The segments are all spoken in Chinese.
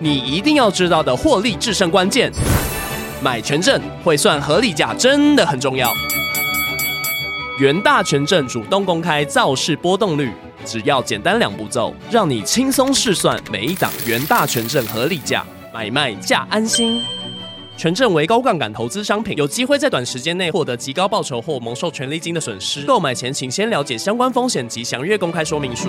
你一定要知道的获利制胜关键，买权证会算合理价真的很重要。元大权证主动公开造市波动率，只要简单两步骤，让你轻松试算每一档元大权证合理价，买卖价安心。权证为高杠杆投资商品，有机会在短时间内获得极高报酬或蒙受权利金的损失。购买前请先了解相关风险及详阅公开说明书。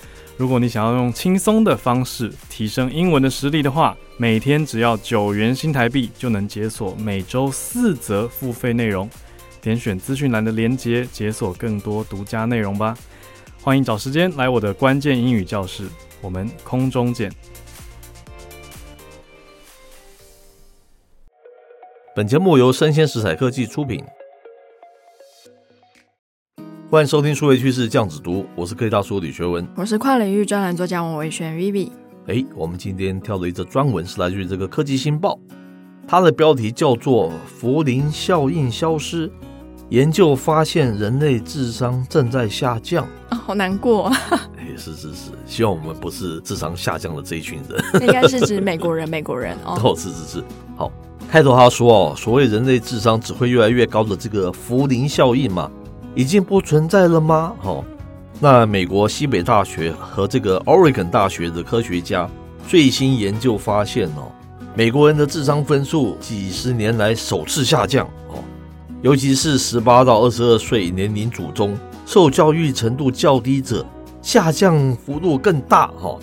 如果你想要用轻松的方式提升英文的实力的话，每天只要九元新台币就能解锁每周四则付费内容。点选资讯栏的链接，解锁更多独家内容吧。欢迎找时间来我的关键英语教室，我们空中见。本节目由生鲜食材科技出品。欢迎收听数位趋势酱子读，我是科技大叔李学文，我是跨领域专栏作家王伟轩 Vivi。哎，我们今天挑的一则专文是来自于这个科技新报，它的标题叫做《福林效应消失，研究发现人类智商正在下降》。哦，好难过。哎，是是是，希望我们不是智商下降的这一群人。应该是指美国人，美国人哦。哦，是是是。好，开头他说哦，所谓人类智商只会越来越高的这个福林效应嘛。已经不存在了吗？哦，那美国西北大学和这个 Oregon 大学的科学家最新研究发现哦，美国人的智商分数几十年来首次下降哦，尤其是十八到二十二岁年龄组中，受教育程度较低者下降幅度更大哈。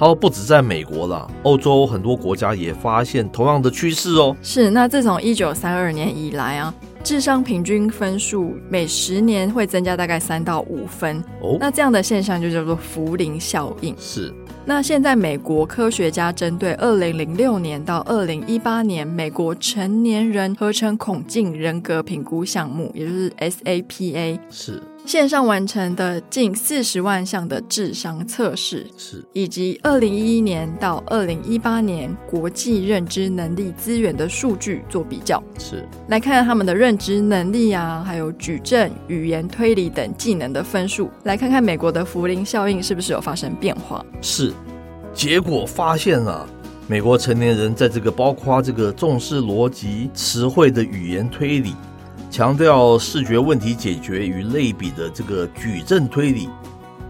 他说不止在美国啦，欧洲很多国家也发现同样的趋势哦。是，那自从一九三二年以来啊。智商平均分数每十年会增加大概三到五分，哦，那这样的现象就叫做福林效应。是，那现在美国科学家针对二零零六年到二零一八年美国成年人合成孔径人格评估项目，也就是 SAPA，是。线上完成的近四十万项的智商测试，是以及二零一一年到二零一八年国际认知能力资源的数据做比较，是来看看他们的认知能力啊，还有矩阵、语言推理等技能的分数，来看看美国的福林效应是不是有发生变化。是，结果发现啊，美国成年人在这个包括这个重视逻辑词汇的语言推理。强调视觉问题解决与类比的这个矩阵推理，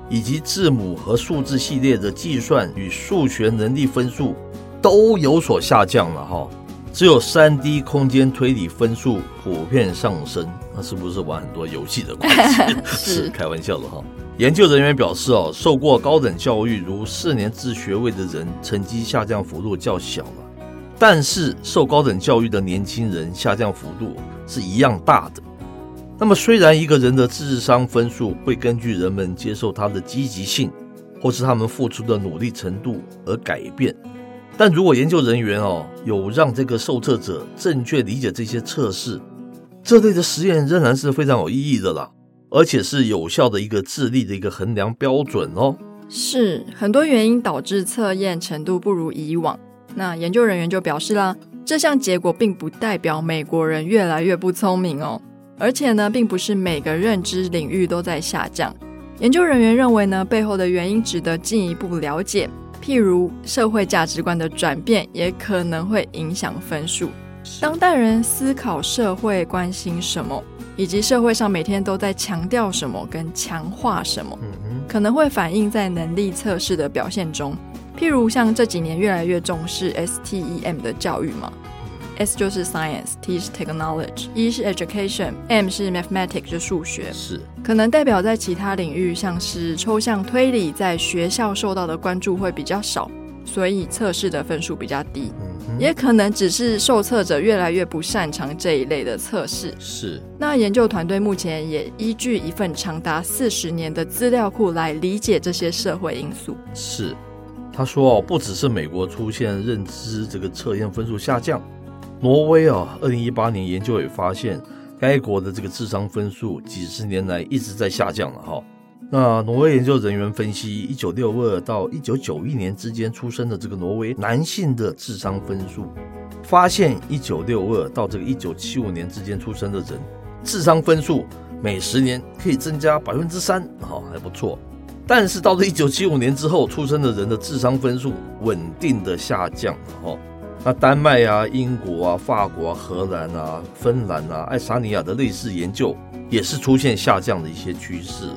以及字母和数字系列的计算与数学能力分数都有所下降了哈。只有三 D 空间推理分数普遍上升，那是不是玩很多游戏的关系？是，是开玩笑的哈。研究人员表示哦，受过高等教育如四年制学位的人，成绩下降幅度较小了。但是受高等教育的年轻人下降幅度是一样大的。那么虽然一个人的智商分数会根据人们接受他的积极性，或是他们付出的努力程度而改变，但如果研究人员哦有让这个受测者正确理解这些测试，这类的实验仍然是非常有意义的啦，而且是有效的一个智力的一个衡量标准哦。是很多原因导致测验程度不如以往。那研究人员就表示啦，这项结果并不代表美国人越来越不聪明哦，而且呢，并不是每个认知领域都在下降。研究人员认为呢，背后的原因值得进一步了解，譬如社会价值观的转变也可能会影响分数。当代人思考社会关心什么，以及社会上每天都在强调什么跟强化什么，可能会反映在能力测试的表现中。譬如像这几年越来越重视 STEM 的教育嘛，S 就是 Science，T 是 Technology，E 是 Education，M 是 Mathematics 就数学，是可能代表在其他领域像是抽象推理，在学校受到的关注会比较少，所以测试的分数比较低，嗯，也可能只是受测者越来越不擅长这一类的测试。是，那研究团队目前也依据一份长达四十年的资料库来理解这些社会因素。是。他说：“哦，不只是美国出现认知这个测验分数下降，挪威啊，二零一八年研究也发现，该国的这个智商分数几十年来一直在下降了哈。那挪威研究人员分析，一九六二到一九九一年之间出生的这个挪威男性的智商分数，发现一九六二到这个一九七五年之间出生的人，智商分数每十年可以增加百分之三，哈，还不错。但是到了一九七五年之后出生的人的智商分数稳定的下降，哈。那丹麦啊、英国啊、法国啊、荷兰啊、芬兰啊、爱沙尼亚的类似研究也是出现下降的一些趋势。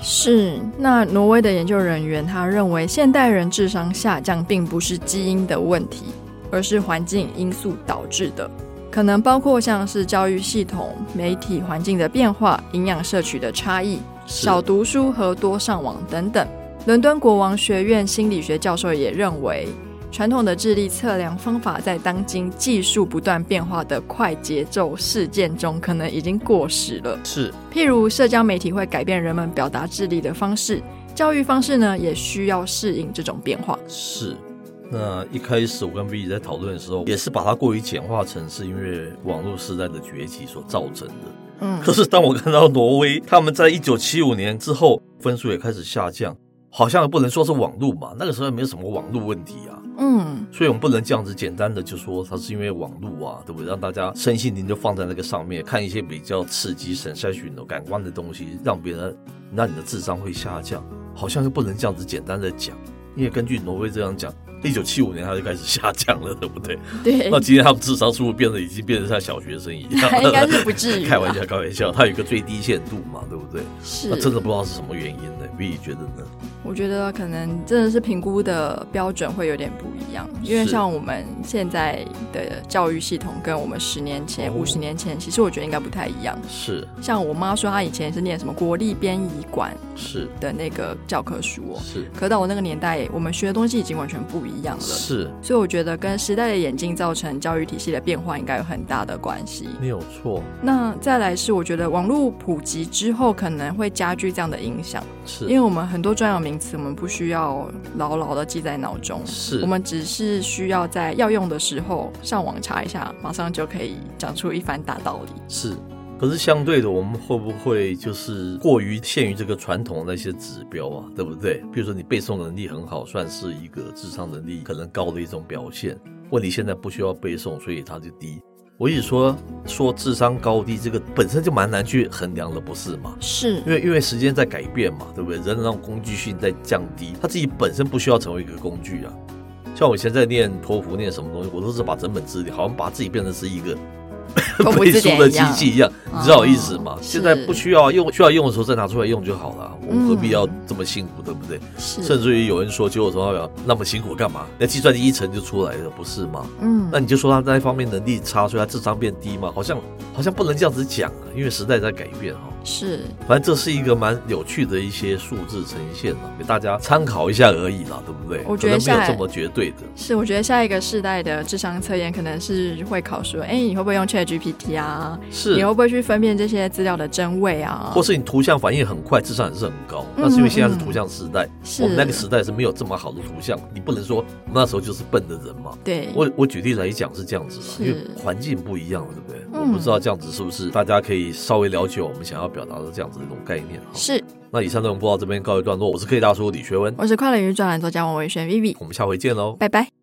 是，那挪威的研究人员他认为，现代人智商下降并不是基因的问题，而是环境因素导致的，可能包括像是教育系统、媒体环境的变化、营养摄取的差异、少读书和多上网等等。伦敦国王学院心理学教授也认为。传统的智力测量方法在当今技术不断变化的快节奏事件中，可能已经过时了。是，譬如社交媒体会改变人们表达智力的方式，教育方式呢也需要适应这种变化。是，那一开始我跟 V 在讨论的时候，也是把它过于简化成是因为网络时代的崛起所造成的。嗯，可是当我看到挪威他们在一九七五年之后分数也开始下降。好像不能说是网络嘛，那个时候也没有什么网络问题啊。嗯，所以我们不能这样子简单的就说它是因为网络啊，对不对？让大家身心灵就放在那个上面，看一些比较刺激、sensation 的感官的东西，让别人让你的智商会下降，好像是不能这样子简单的讲。因为根据挪威这样讲。一九七五年他就开始下降了，对不对？对。那今天他们智商是不是变得已经变得像小学生一样？应该是不至于。开玩笑，开玩笑，他有一个最低限度嘛，对不对？是。那真的不知道是什么原因呢？B 觉得呢？我觉得可能真的是评估的标准会有点不一样，因为像我们现在的教育系统跟我们十年前、五十年前，其实我觉得应该不太一样。是。像我妈说，她以前是念什么国立编译馆是的那个教科书哦。是。可到我那个年代，我们学的东西已经完全不一样了。是。所以我觉得跟时代的眼镜造成教育体系的变化应该有很大的关系。没有错。那再来是我觉得网络普及之后可能会加剧这样的影响，是因为我们很多专有名词我们不需要牢牢的记在脑中，是我们只是需要在要用的时候上网查一下，马上就可以讲出一番大道理。是。可是相对的，我们会不会就是过于限于这个传统的那些指标啊？对不对？比如说你背诵能力很好，算是一个智商能力可能高的一种表现。问题现在不需要背诵，所以它就低。我一直说说智商高低，这个本身就蛮难去衡量的，不是吗？是因为因为时间在改变嘛，对不对？人的那种工具性在降低，他自己本身不需要成为一个工具啊。像我以前在念托福念什么东西，我都是把整本资料好像把自己变成是一个。背书的机器一样，你知道我意思吗？现在不需要用，需要用的时候再拿出来用就好了。我们何必要这么辛苦，对不对？甚至于有人说，结果头脑那么辛苦干嘛？那计算机一层就出来了，不是吗？嗯，那你就说他在一方面能力差，所以他智商变低嘛？好像好像不能这样子讲啊，因为时代在改变哈。是，反正这是一个蛮有趣的一些数字呈现了，给大家参考一下而已啦，对不对？我觉得没有这么绝对的。是，我觉得下一个世代的智商测验可能是会考说，哎，你会不会用 ChatGPT 啊？是，你会不会去分辨这些资料的真伪啊？或是你图像反应很快，智商也是很高。那是因为现在是图像时代，我们那个时代是没有这么好的图像，你不能说那时候就是笨的人嘛。对，我我举例来讲是这样子的，因为环境不一样了，对不对？嗯、我不知道这样子是不是大家可以稍微了解我们想要表达的这样子的一种概念。是。那以上内容播到这边告一段落，我是科技大叔李学文，我是快乐与专栏作家王维轩 Vivi，我们下回见喽，拜拜。